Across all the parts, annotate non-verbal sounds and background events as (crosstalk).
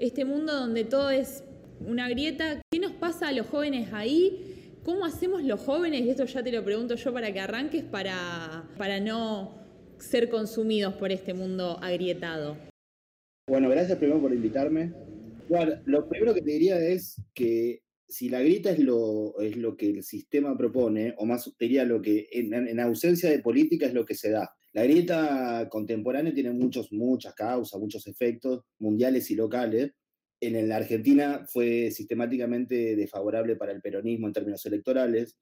este mundo donde todo es una grieta. ¿Qué nos pasa a los jóvenes ahí? ¿Cómo hacemos los jóvenes? Y esto ya te lo pregunto yo para que arranques, para, para no ser consumidos por este mundo agrietado. Bueno, gracias primero por invitarme. Lo primero que te diría es que si la grieta es lo, es lo que el sistema propone, o más diría lo que en, ausencia de política es lo que se da. La grieta contemporánea tiene muchos, muchas causas, muchos efectos mundiales y locales. En la Argentina fue sistemáticamente desfavorable para el peronismo en términos electorales.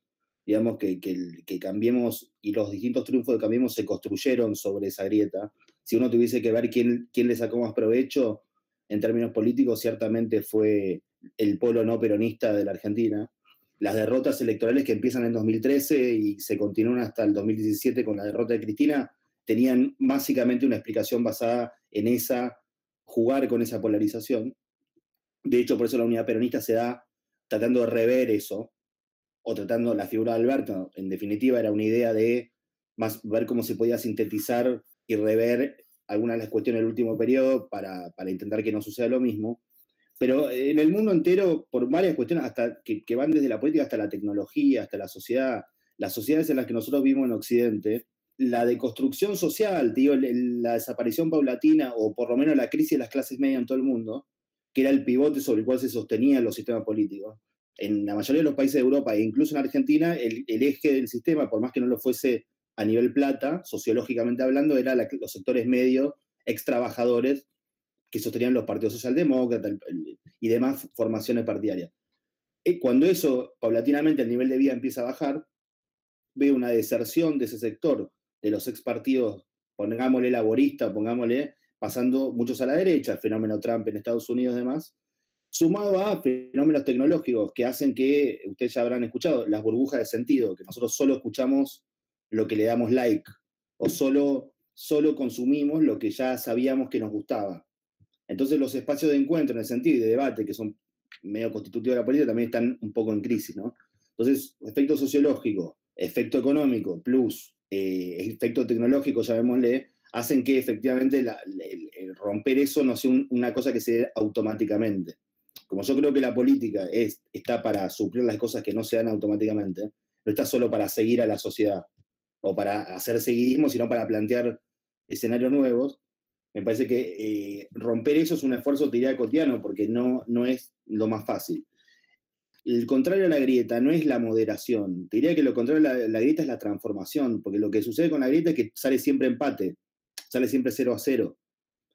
Digamos que, que, Cambiemos y los distintos triunfos de Cambiemos se construyeron sobre esa grieta. Si uno tuviese que ver quién, quién le sacó más provecho en términos políticos, ciertamente fue el polo no peronista de la Argentina. Las derrotas electorales que empiezan en 2013 y se continúan hasta el 2017 con la derrota de Cristina, tenían básicamente una explicación basada en esa, jugar con esa polarización. De hecho, por eso la unidad peronista se da tratando de rever eso, o tratando la figura de Alberto, en definitiva era una idea de más ver cómo se podía sintetizar y rever algunas de las cuestiones del último periodo para, para intentar que no suceda lo mismo. Pero en el mundo entero, por varias cuestiones hasta que, van desde la política hasta la tecnología, hasta la sociedad, las sociedades en las que nosotros vivimos en Occidente, la deconstrucción social, digo, la desaparición paulatina o por lo menos la crisis de las clases medias en todo el mundo, que era el pivote sobre el cual se sostenían los sistemas políticos. En la mayoría de los países de Europa e incluso en Argentina, el, eje del sistema, por más que no lo fuese a nivel plata, sociológicamente hablando, era los sectores medios, ex trabajadores, que sostenían los partidos socialdemócratas y demás formaciones partidarias. Eh, cuando eso, paulatinamente, el nivel de vida empieza a bajar, ve una deserción de ese sector, de los ex partidos, pongámosle laborista, pongámosle, pasando muchos a la derecha, el fenómeno Trump en Estados Unidos y demás, sumado a fenómenos tecnológicos que hacen que, ustedes ya habrán escuchado, las burbujas de sentido, que nosotros solo escuchamos lo que le damos like, o solo, solo consumimos lo que ya sabíamos que nos gustaba. Entonces los espacios de encuentro en el sentido y de debate, que son medio constitutivos de la política, también están un poco en crisis, ¿no? Entonces, efecto sociológico, efecto económico, plus eh, efecto tecnológico, llamémosle, hacen que efectivamente el, romper eso no sea una cosa que se dé automáticamente. Como yo creo que la política es, está para suplir las cosas que no se dan automáticamente, no está solo para seguir a la sociedad o para hacer seguidismo, sino para plantear escenarios nuevos, me parece que eh, romper eso es un esfuerzo, te cotidiano, porque no, no es lo más fácil. El contrario a la grieta no es la moderación. Te diría que lo contrario a la, grieta es la transformación, porque lo que sucede con la grieta es que sale siempre empate, sale siempre 0 a 0.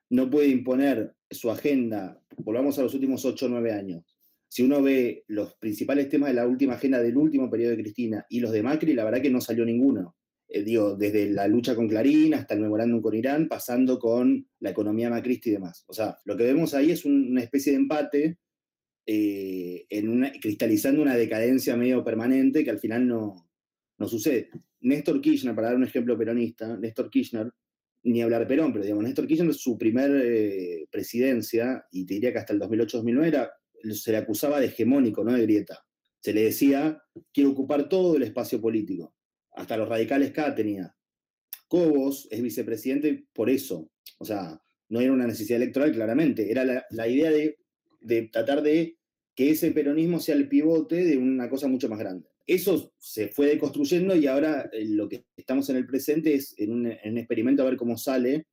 No puede imponer su agenda, volvamos a los últimos 8 o 9 años. Si uno ve los principales temas de la última agenda del último periodo de Cristina y los de Macri, la verdad que no salió ninguno. Eh, digo, desde la lucha con Clarín hasta el memorándum con Irán, pasando con la economía macrista y demás. O sea, lo que vemos ahí es una especie de empate, eh, en cristalizando una decadencia medio permanente que al final no, no sucede. Néstor Kirchner, para dar un ejemplo peronista, Néstor Kirchner, ni hablar Perón, pero digamos, Néstor Kirchner, su primer eh, presidencia, y te diría que hasta el 2008-2009 se le acusaba de hegemónico, no de grieta. Se le decía, quiere ocupar todo el espacio político hasta los radicales K tenía. Cobos es vicepresidente por eso. O sea, no era una necesidad electoral, claramente. Era la, idea de, tratar de que ese peronismo sea el pivote de una cosa mucho más grande. Eso se fue deconstruyendo y ahora eh, lo que estamos en el presente es en un, experimento a ver cómo sale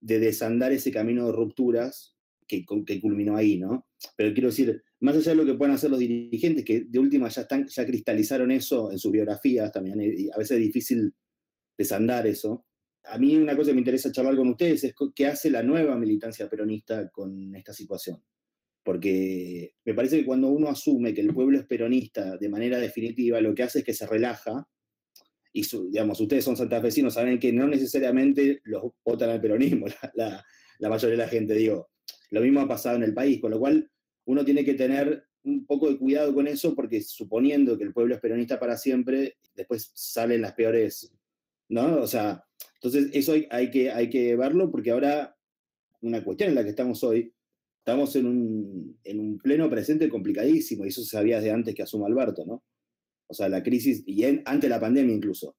de desandar ese camino de rupturas que, que culminó ahí, ¿no? Pero quiero decir, más allá de lo que puedan hacer los dirigentes, que de última ya, están, ya cristalizaron eso en sus biografías también, y a veces es difícil desandar eso. A mí una cosa que me interesa charlar con ustedes es qué hace la nueva militancia peronista con esta situación. Porque me parece que cuando uno asume que el pueblo es peronista de manera definitiva, lo que hace es que se relaja, y digamos, ustedes son santafesinos, saben que no necesariamente los votan al peronismo, (laughs) la, la mayoría de la gente, digo, lo mismo ha pasado en el país, con lo cual uno tiene que tener un poco de cuidado con eso porque suponiendo que el pueblo es peronista para siempre, después salen las peores, ¿no? O sea, entonces eso hay, que, hay que verlo porque ahora una cuestión en la que estamos hoy, estamos en un, en un pleno presente complicadísimo y eso se sabía desde antes que asuma Alberto, ¿no? O sea, la crisis, y ante la pandemia incluso.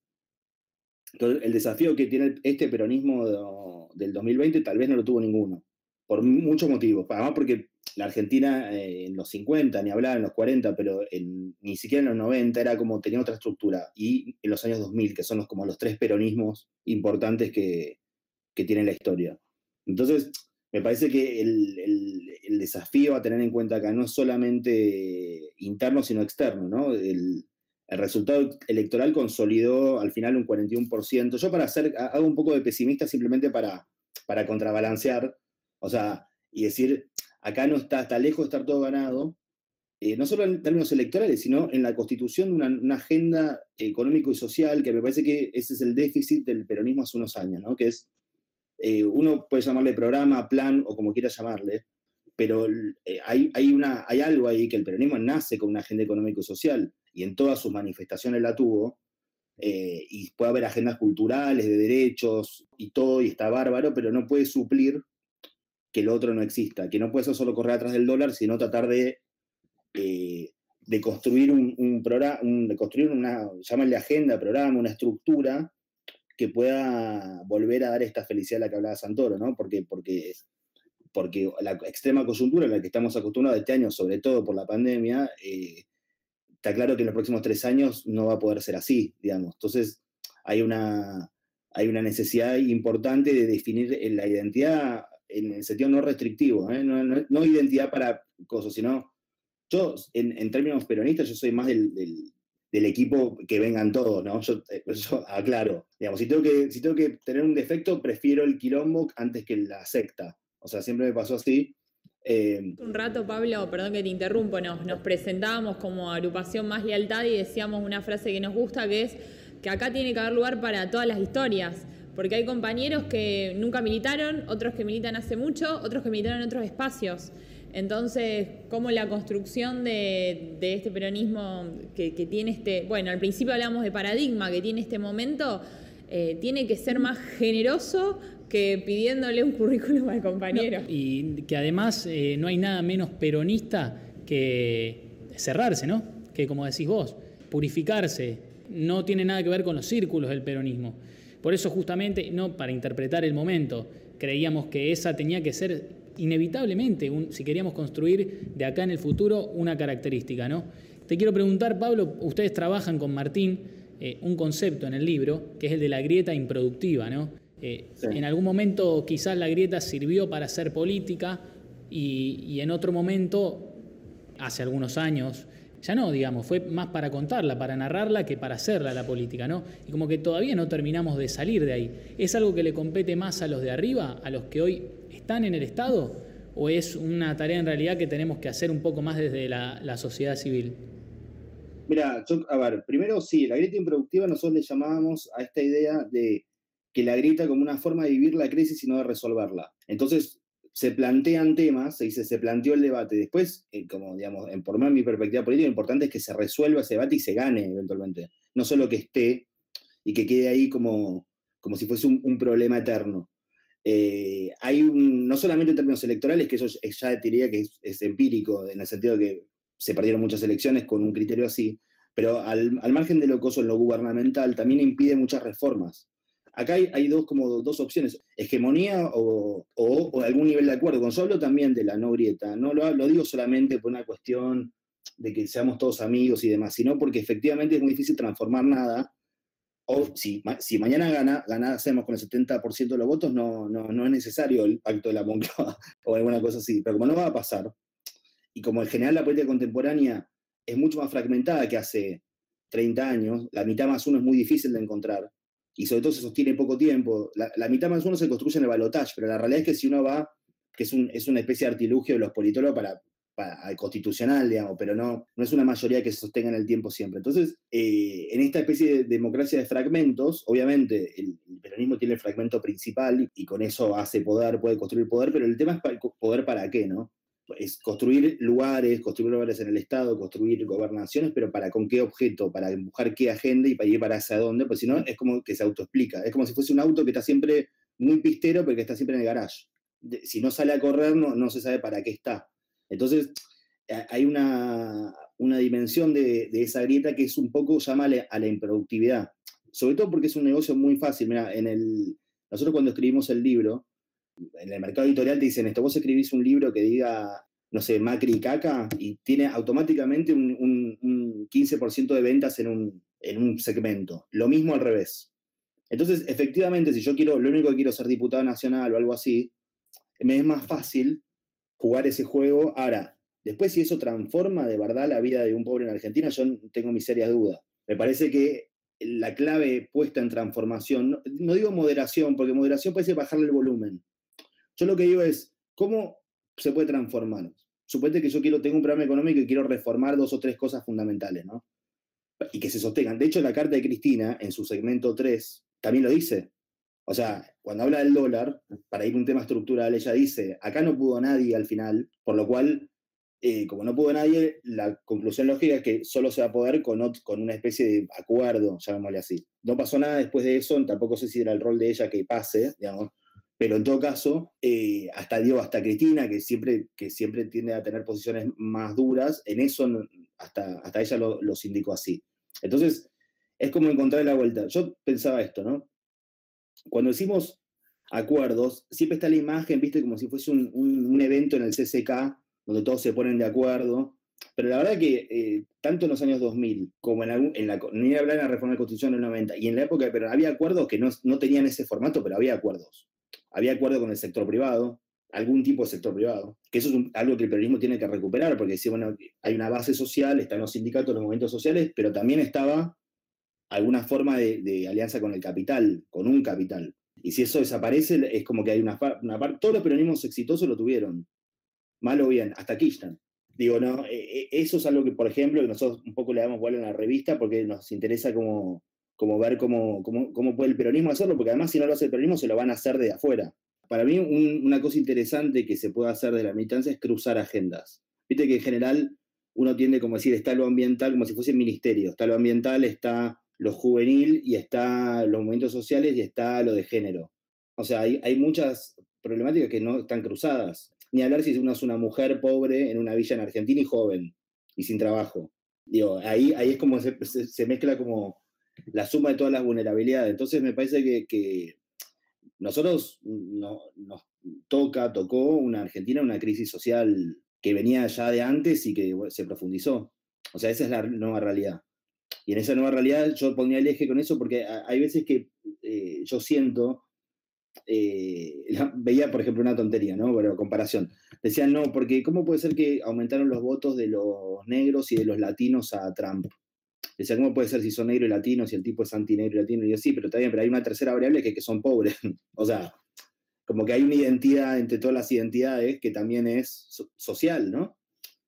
Entonces, el desafío que tiene este peronismo del 2020 tal vez no lo tuvo ninguno, por muchos motivos. Además, porque la Argentina eh, en los 50, ni hablar en los 40, pero ni siquiera en los 90 era como tenía otra estructura. Y en los años 2000, que son los, como los tres peronismos importantes que, tiene la historia. Entonces, me parece que el, desafío a tener en cuenta acá no es solamente interno, sino externo, ¿no? El, resultado electoral consolidó al final un 41%. Yo para hacer, hago un poco de pesimista simplemente para, para contrabalancear, o sea, y decir, acá no está, está lejos de estar todo ganado, eh, no solo en términos electorales, sino en la constitución de una, agenda económico y social, que me parece que ese es el déficit del peronismo hace unos años, ¿no? que es, eh, uno puede llamarle programa, plan o como quiera llamarle, pero eh, hay, hay, una, hay algo ahí que el peronismo nace con una agenda económico y social, y en todas sus manifestaciones la tuvo, y puede haber agendas culturales, de derechos y todo, y está bárbaro, pero no puede suplir que el otro no exista, que no puede ser solo correr atrás del dólar, sino tratar de, eh, de construir un, programa, de construir una, llámale agenda, programa, una estructura que pueda volver a dar esta felicidad a la que hablaba Santoro, ¿no? Porque, porque, porque la extrema coyuntura en la que estamos acostumbrados este año, sobre todo por la pandemia, eh, está claro que en los próximos tres años no va a poder ser así, digamos. Entonces, hay una, hay una necesidad importante de definir la identidad en el sentido no restrictivo, ¿eh? no, identidad para cosas, sino yo, en, términos peronistas, yo soy más del, equipo que vengan todos, ¿no? Yo, eh, aclaro, digamos, si tengo, que, si tengo que tener un defecto, prefiero el quilombo antes que la secta. O sea, siempre me pasó así. Eh, un rato, Pablo, perdón que te interrumpo, nos, nos presentábamos como agrupación Más Lealtad y decíamos una frase que nos gusta, que es que acá tiene que haber lugar para todas las historias porque hay compañeros que nunca militaron, otros que militan hace mucho, otros que militaron en otros espacios. Entonces, ¿cómo la construcción de, este peronismo que, tiene este, bueno, al principio hablamos de paradigma, que tiene este momento, eh, tiene que ser más generoso que pidiéndole un currículum al compañero. y que además eh, no hay nada menos peronista que cerrarse, ¿no? Que como decís vos, purificarse. No tiene nada que ver con los círculos del peronismo. Por eso justamente, no para interpretar el momento, creíamos que esa tenía que ser inevitablemente, si queríamos construir de acá en el futuro una característica. ¿no? Te quiero preguntar, Pablo, ustedes trabajan con Martín eh, un concepto en el libro, que es el de la grieta improductiva. ¿no? Eh, en algún momento quizás la grieta sirvió para hacer política y, y en otro momento, hace algunos años, ya no, digamos, fue más para contarla, para narrarla que para hacerla la política, ¿no? Y como que todavía no terminamos de salir de ahí. ¿Es algo que le compete más a los de arriba, a los que hoy están en el Estado? ¿O es una tarea en realidad que tenemos que hacer un poco más desde la, sociedad civil? Mira, a ver, primero sí, la grieta improductiva nosotros le llamábamos a esta idea de que la grieta como una forma de vivir la crisis y no de resolverla. Entonces, se plantean temas, se dice, se planteó el debate. Después, eh, como digamos, en, por mi perspectiva política, lo importante es que se resuelva ese debate y se gane eventualmente. No solo que esté y que quede ahí como, como si fuese un, problema eterno. Eh, hay un, no solamente en términos electorales, que eso ya diría que es, empírico, en el sentido de que se perdieron muchas elecciones con un criterio así, pero al, al margen de lo que en lo gubernamental, también impide muchas reformas acá hay, dos, como dos opciones, hegemonía o, algún nivel de acuerdo. Con solo también de la no grieta, no lo, digo solamente por una cuestión de que seamos todos amigos y demás, sino porque efectivamente es muy difícil transformar nada. O si, si mañana gana, ganásemos con el 70% de los votos, no, no, no es necesario el pacto de la Moncloa (laughs) o alguna cosa así. Pero como no va a pasar, y como en general la política contemporánea es mucho más fragmentada que hace 30 años, la mitad más uno es muy difícil de encontrar, y sobre todo se sostiene poco tiempo. La, mitad más uno se construye en el balotaje, pero la realidad es que si uno va, que es, un, es una especie de artilugio de los politólogos para, para constitucional, digamos, pero no, no es una mayoría que se sostenga en el tiempo siempre. Entonces, eh, en esta especie de democracia de fragmentos, obviamente el, peronismo tiene el fragmento principal y, con eso hace poder, puede construir poder, pero el tema es poder para qué, ¿no? Es construir lugares, construir lugares en el Estado, construir gobernaciones, pero ¿para con qué objeto? ¿Para empujar qué agenda y para ir para hacia dónde? Pues si no, es como que se autoexplica. Es como si fuese un auto que está siempre muy pistero, pero que está siempre en el garage. si no sale a correr, no, no se sabe para qué está. Entonces, hay una, una dimensión de, de, esa grieta que es un poco, llámale a la improductividad. Sobre todo porque es un negocio muy fácil. Mira, en el, nosotros cuando escribimos el libro, en el mercado editorial te dicen esto, vos escribís un libro que diga no sé, Macri y Caca, y tiene automáticamente un, 15% de ventas en un, en un segmento. Lo mismo al revés. Entonces, efectivamente, si yo quiero, lo único que quiero ser diputado nacional o algo así, me es más fácil jugar ese juego. Ahora, después si eso transforma de verdad la vida de un pobre en Argentina, yo tengo mis serias dudas. Me parece que la clave puesta en transformación, no, digo moderación, porque moderación parece bajarle el volumen. Yo lo que digo es, ¿cómo se puede transformar? Suponete que yo quiero, tengo un programa económico y quiero reformar dos o tres cosas fundamentales, ¿no? Y que se sostengan. De hecho, la carta de Cristina, en su segmento 3, también lo dice. O sea, cuando habla del dólar, para ir a un tema estructural, ella dice, acá no pudo nadie al final, por lo cual, eh, como no pudo nadie, la conclusión lógica es que solo se va a poder con, con una especie de acuerdo, llamémosle así. No pasó nada después de eso, tampoco sé si era el rol de ella que pase, digamos, pero en todo caso, eh, hasta Dios, hasta Cristina, que siempre, que siempre tiende a tener posiciones más duras, en eso hasta, hasta ella lo, los indicó así. Entonces, es como encontrar la vuelta. Yo pensaba esto, ¿no? Cuando decimos acuerdos, siempre está la imagen, viste, como si fuese un, evento en el CCK, donde todos se ponen de acuerdo. Pero la verdad que eh, tanto en los años 2000 como en, la, en la, ni hablar en la reforma de la Constitución del 90 y en la época, pero había acuerdos que no, no tenían ese formato, pero había acuerdos. Había acuerdo con el sector privado, algún tipo de sector privado, que eso es algo que el periodismo tiene que recuperar, porque si, bueno, hay una base social, están los sindicatos, los movimientos sociales, pero también estaba alguna forma de, alianza con el capital, con un capital. Y si eso desaparece, es como que hay una, parte, todos los peronismos exitosos lo tuvieron, mal o bien, hasta Kirchner. Digo, no, e, e, eso es algo que, por ejemplo, nosotros un poco le damos vuelo en la revista porque nos interesa como, como ver cómo, cómo, cómo, puede el peronismo hacerlo, porque además si no lo hace el peronismo se lo van a hacer de afuera. Para mí una cosa interesante que se puede hacer de la militancia es cruzar agendas. Viste que en general uno tiende como decir, está lo ambiental como si fuese ministerio, está lo ambiental, está lo juvenil y está los movimientos sociales y está lo de género. O sea, hay, hay muchas problemáticas que no están cruzadas. Ni hablar si uno es una mujer pobre en una villa en Argentina y joven y sin trabajo. Digo, ahí, ahí es como se, se, mezcla como la suma de todas las vulnerabilidades. Entonces me parece que, que nosotros no, nos toca, tocó una Argentina, una crisis social que venía ya de antes y que se profundizó. O sea, esa es la nueva realidad. Y en esa nueva realidad yo ponía el eje con eso porque hay veces que eh, yo siento, eh, veía por ejemplo una tontería, ¿no? Pero comparación. Decían, no, porque ¿cómo puede ser que aumentaron los votos de los negros y de los latinos a Trump? Decía, ¿cómo puede ser si son negros y latinos y el tipo es antinegro y latino? Y yo, sí, pero está bien, pero hay una tercera variable que, que son pobres. (laughs) o sea, como que hay una identidad entre todas las identidades que también es social, ¿no?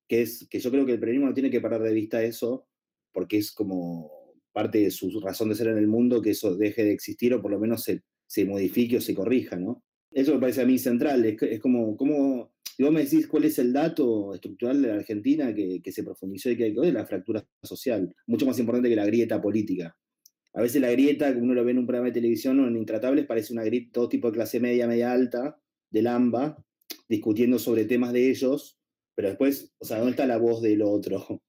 Que, es, que yo creo que el periodismo no tiene que parar de vista eso porque es como parte de su razón de ser en el mundo que eso deje de existir o por lo menos se, se modifique o se corrija, ¿no? Eso me parece a mí central, es, como, como, si vos me decís cuál es el dato estructural de la Argentina que, se profundizó y que hay que ver, la fractura social, mucho más importante que la grieta política. A veces la grieta, como uno lo ve en un programa de televisión o en Intratables, parece una grieta, todo tipo de clase media, media alta, del AMBA, discutiendo sobre temas de ellos, pero después, o sea, ¿dónde está la voz del otro?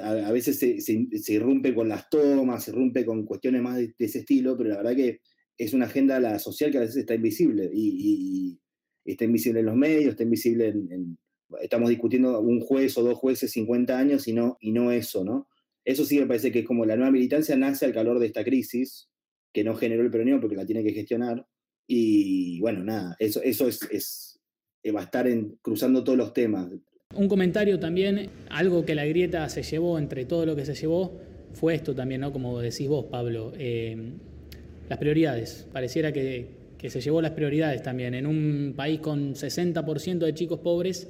a, veces se, se, irrumpe con las tomas, se irrumpe con cuestiones más de, ese estilo, pero la verdad que es una agenda la social que a veces está invisible y, está invisible en los medios, está invisible en, estamos discutiendo un juez o dos jueces 50 años y no, y no eso, ¿no? Eso sí me parece que es como la nueva militancia nace al calor de esta crisis, que no generó el peronismo porque la tiene que gestionar. Y bueno, nada, eso, eso es, es va a estar cruzando todos los temas. Un comentario también, algo que la grieta se llevó entre todo lo que se llevó, fue esto también, ¿no? Como decís vos, Pablo, eh, las prioridades. Pareciera que, se llevó las prioridades también. En un país con 60% de chicos pobres,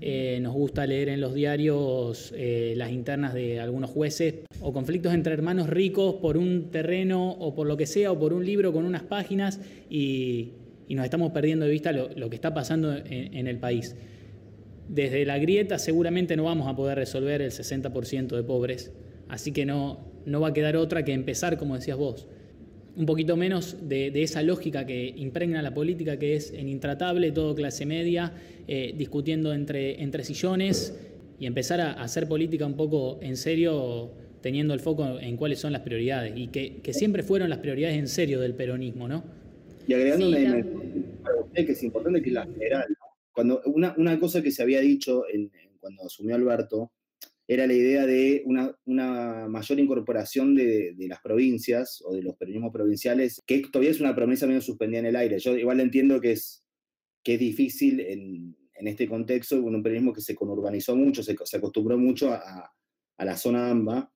eh, nos gusta leer en los diarios eh, las internas de algunos jueces o conflictos entre hermanos ricos por un terreno o por lo que sea o por un libro con unas páginas y, nos estamos perdiendo de vista lo, que está pasando en el país. Desde la grieta seguramente no vamos a poder resolver el 60% de pobres, así que no, no va a quedar otra que empezar, como decías vos, un poquito menos de, esa lógica que impregna la política, que es en intratable, todo clase media, eh, discutiendo entre, entre sillones y empezar a hacer política un poco en serio, teniendo el foco en cuáles son las prioridades y que, siempre fueron las prioridades en serio del peronismo, ¿no? Y agregando una dimensión que es importante, que es la general, cuando una, una cosa que se había dicho cuando asumió Alberto era la idea de una, una mayor incorporación de, de, las provincias o de los peronismos provinciales, que todavía es una promesa medio suspendida en el aire. Yo igual entiendo que es, que es difícil en, en este contexto, con un peronismo que se conurbanizó mucho, se, se acostumbró mucho a, a, la zona AMBA,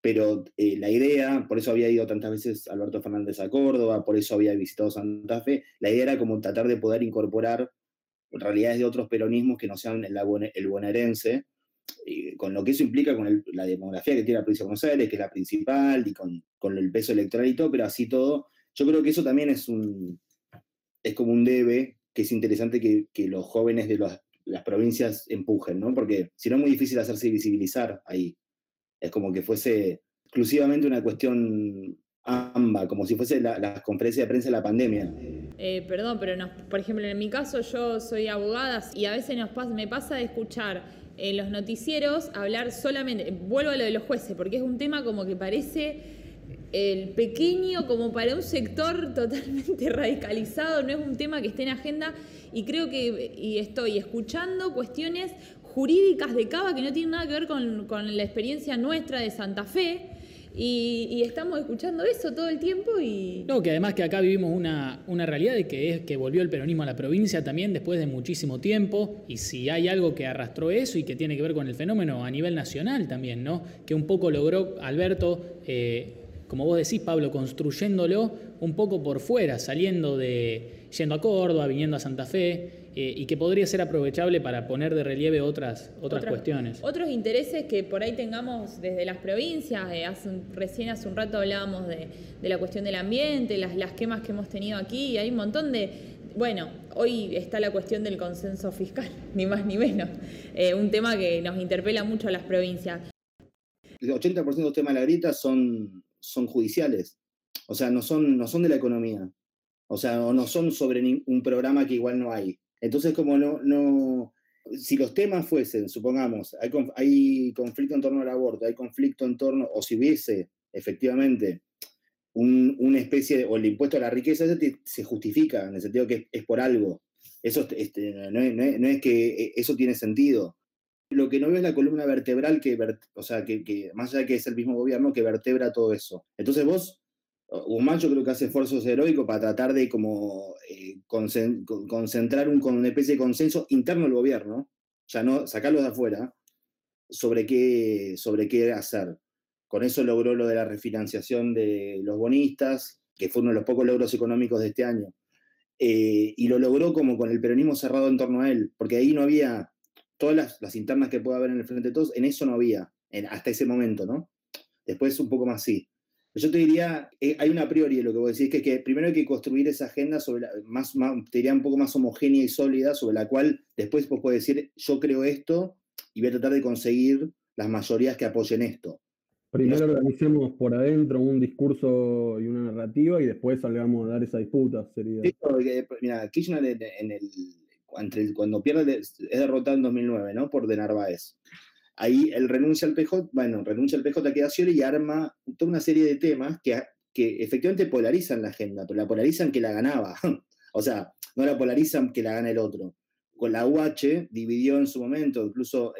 pero eh, la idea, por eso había ido tantas veces Alberto Fernández a Córdoba, por eso había visitado Santa Fe, la idea era como tratar de poder incorporar realidades de otros peronismos que no sean el, el bonaerense, con lo que eso implica con la demografía que tiene la provincia de Buenos Aires, que es la principal, y con, con, el peso electoral y todo, pero así todo, yo creo que eso también es un es como un debe, que es interesante que, que los jóvenes de los, las provincias empujen, ¿no? Porque si no es muy difícil hacerse visibilizar ahí. Es como que fuese exclusivamente una cuestión AMBA, como si fuese la, la conferencia de prensa de la pandemia. Eh, perdón, pero no, por ejemplo, en mi caso yo soy abogada y a veces nos pasa, me pasa de escuchar en los noticieros hablar solamente, vuelvo a lo de los jueces, porque es un tema como que parece el pequeño como para un sector (laughs) totalmente radicalizado, no es un tema que esté en agenda y creo que y estoy escuchando cuestiones jurídicas de Cava que no tienen nada que ver con, con la experiencia nuestra de Santa Fe y, estamos escuchando eso todo el tiempo y... No, que además que acá vivimos una, una, realidad de que es que volvió el peronismo a la provincia también después de muchísimo tiempo y si hay algo que arrastró eso y que tiene que ver con el fenómeno a nivel nacional también, ¿no? Que un poco logró Alberto, eh, como vos decís Pablo, construyéndolo un poco por fuera, saliendo de, yendo a Córdoba, viniendo a Santa Fe, eh, y que podría ser aprovechable para poner de relieve otras, otras, cuestiones. Otros intereses que por ahí tengamos desde las provincias, eh, recién hace un rato hablábamos de, la cuestión del ambiente, las, las quemas que hemos tenido aquí, y hay un montón de, bueno, hoy está la cuestión del consenso fiscal, (laughs) ni más ni menos, eh, un tema que nos interpela mucho a las provincias. El 80% de los temas de la grita son, son judiciales, o sea, no son, no son de la economía, o sea, no son sobre un programa que igual no hay. Entonces, como no, no, si los temas fuesen, supongamos, hay, hay conflicto en torno al aborto, hay conflicto en torno, o si hubiese efectivamente una especie de, o el impuesto a la riqueza, se justifica, en el sentido que es, por algo. Eso este, no, es, que eso tiene sentido. Lo que no veo es la columna vertebral que, o sea, que, que, más allá de que es el mismo gobierno, que vertebra todo eso. Entonces vos Guzmán yo creo que hace esfuerzos heroicos para tratar de como eh, concentrar un, una especie de consenso interno del gobierno, ya no sacarlos de afuera, sobre qué, sobre qué hacer. Con eso logró lo de la refinanciación de los bonistas, que fue uno de los pocos logros económicos de este año. Eh, y lo logró como con el peronismo cerrado en torno a él, porque ahí no había, todas las, internas que pueda haber en el Frente de Todos, en eso no había, hasta ese momento, ¿no? Después un poco más sí. Yo te diría, eh, hay una priori de lo que vos decís, que, que primero hay que construir esa agenda sobre más, te diría un poco más homogénea y sólida, sobre la cual después vos podés decir, yo creo esto y voy a tratar de conseguir las mayorías que apoyen esto. Primero organicemos por adentro un discurso y una narrativa y después salgamos a dar esa disputa. Sería. mira, Kirchner en, el, cuando pierde, es derrotado en 2009, ¿no? Por De Narváez. Ahí él renuncia al PJ, bueno, renuncia al PJ queda y arma toda una serie de temas que, que efectivamente polarizan la agenda, pero la polarizan que la ganaba. (laughs) o sea, no la polarizan que la gana el otro. Con la UH dividió en su momento, incluso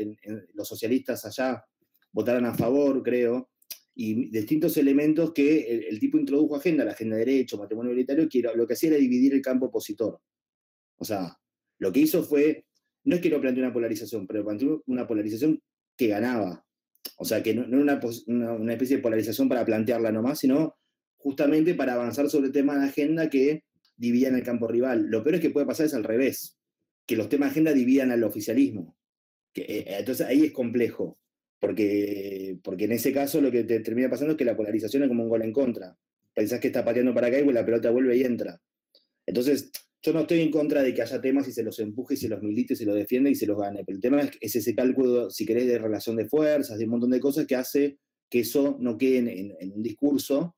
los socialistas allá votaron a favor, creo, y distintos elementos que el, tipo introdujo agenda, la agenda de derecho, matrimonio igualitario, que lo que hacía era dividir el campo opositor. O sea, lo que hizo fue, no es que no planteó una polarización, pero planteó una polarización que ganaba. O sea, que no, era una, especie de polarización para plantearla nomás, sino justamente para avanzar sobre temas de agenda que dividían el campo rival. Lo peor es que puede pasar es al revés, que los temas de agenda dividan al oficialismo. Que, eh, entonces ahí es complejo, porque, porque en ese caso lo que te termina pasando es que la polarización es como un gol en contra. Pensás que está pateando para acá y la pelota vuelve y entra. Entonces, yo no estoy en contra de que haya temas y se los empuje y se los milite y se los defiende y se los gane, pero el tema es, ese cálculo, si querés, de relación de fuerzas, de un montón de cosas que hace que eso no quede en, un discurso,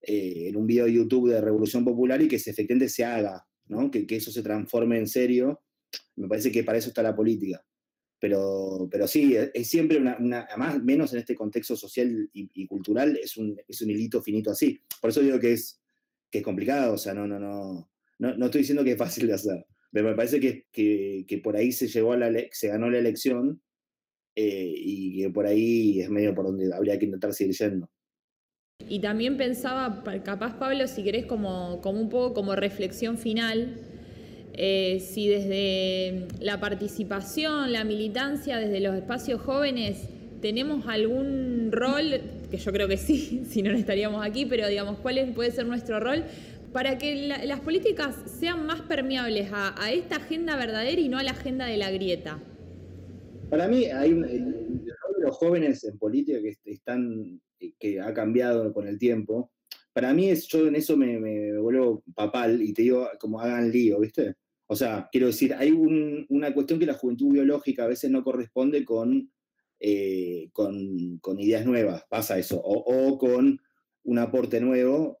eh, en un video de YouTube de Revolución Popular y que se, efectivamente se haga, ¿no? que, eso se transforme en serio. Me parece que para eso está la política. Pero, pero sí, es siempre una, además, menos en este contexto social y, cultural, es un, es un hilito finito así. Por eso digo que es, que es complicado, o sea, no, no, no no, no estoy diciendo que es fácil de hacer. me parece que, que, por ahí se, llegó la, se ganó la elección eh, y que por ahí es medio por donde habría que intentar seguir yendo. Y también pensaba, capaz Pablo, si querés como, como un poco como reflexión final, eh, si desde la participación, la militancia, desde los espacios jóvenes, tenemos algún rol, que yo creo que sí, (laughs) si no, no estaríamos aquí, pero digamos, ¿cuál puede ser nuestro rol para que las políticas sean más permeables a, esta agenda verdadera y no a la agenda de la grieta? Para mí hay el, de los jóvenes en política que están que ha cambiado con el tiempo. Para mí es, yo en eso me, me vuelvo papal y te digo como hagan lío, ¿viste? O sea, quiero decir, hay una cuestión que la juventud biológica a veces no corresponde con, eh, con, ideas nuevas, pasa eso, o, con un aporte nuevo.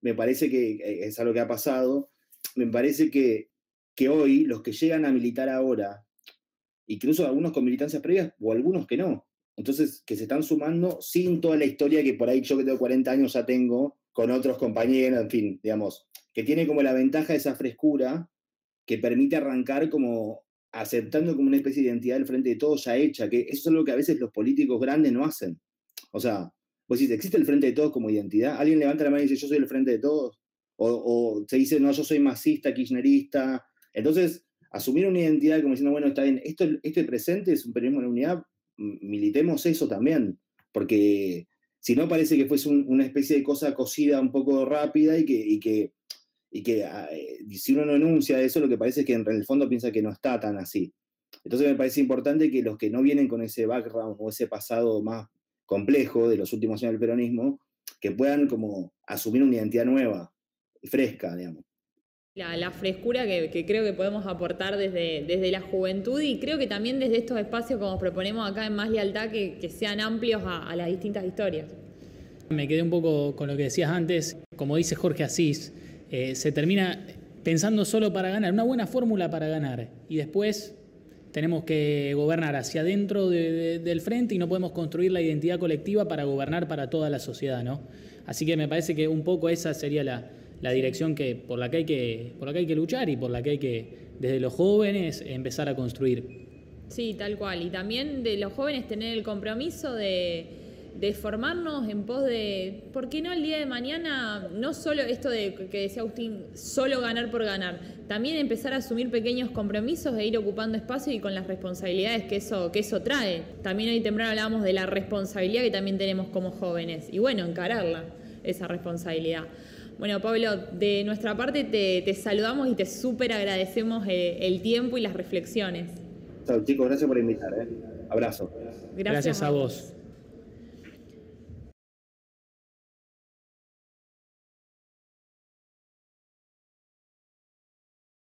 Me parece que eh, es algo que ha pasado. Me parece que, que hoy los que llegan a militar ahora, incluso algunos con militancias previas o algunos que no, entonces que se están sumando sin toda la historia que por ahí yo que tengo 40 años ya tengo con otros compañeros, en fin, digamos, que tiene como la ventaja de esa frescura que permite arrancar como aceptando como una especie de identidad del frente de todos ya hecha, que eso es algo que a veces los políticos grandes no hacen. O sea, vos decís, ¿existe el frente de todos como identidad? ¿Alguien levanta la mano y dice, yo soy el frente de todos? O, se dice, no, yo soy masista, kirchnerista. Entonces, asumir una identidad como diciendo, bueno, está bien, esto, este presente es un periodismo de unidad, militemos eso también, porque si no parece que fuese una especie de cosa cocida un poco rápida y que, y que y que ah, eh, si uno no enuncia eso, lo que parece es que en el fondo piensa que no está tan así. Entonces me parece importante que los que no vienen con ese background o ese pasado más complejo de los últimos años del peronismo, que puedan como asumir una identidad nueva, fresca, digamos. La, frescura que, creo que podemos aportar desde, desde la juventud y creo que también desde estos espacios como proponemos acá en Más Lealtad, que, sean amplios a, a las distintas historias. Me quedé un poco con lo que decías antes, como dice Jorge Asís, eh, se termina pensando solo para ganar, una buena fórmula para ganar. Y después tenemos que gobernar hacia adentro del frente y no podemos construir la identidad colectiva para gobernar para toda la sociedad, ¿no? Así que me parece que un poco esa sería la, dirección que, por, la que hay que, por la que hay que luchar y por la que hay que, desde los jóvenes, empezar a construir. Sí, tal cual. Y también de los jóvenes tener el compromiso de de formarnos en pos de, ¿por qué no el día de mañana, no solo esto de que decía Agustín, solo ganar por ganar, también empezar a asumir pequeños compromisos e ir ocupando espacio y con las responsabilidades que eso, que eso trae. También hoy temprano hablábamos de la responsabilidad que también tenemos como jóvenes y bueno, encararla, esa responsabilidad. Bueno, Pablo, de nuestra parte te, saludamos y te súper agradecemos eh, el tiempo y las reflexiones. Chao, chicos, gracias por invitar. ¿eh? Abrazo. Gracias, a vos.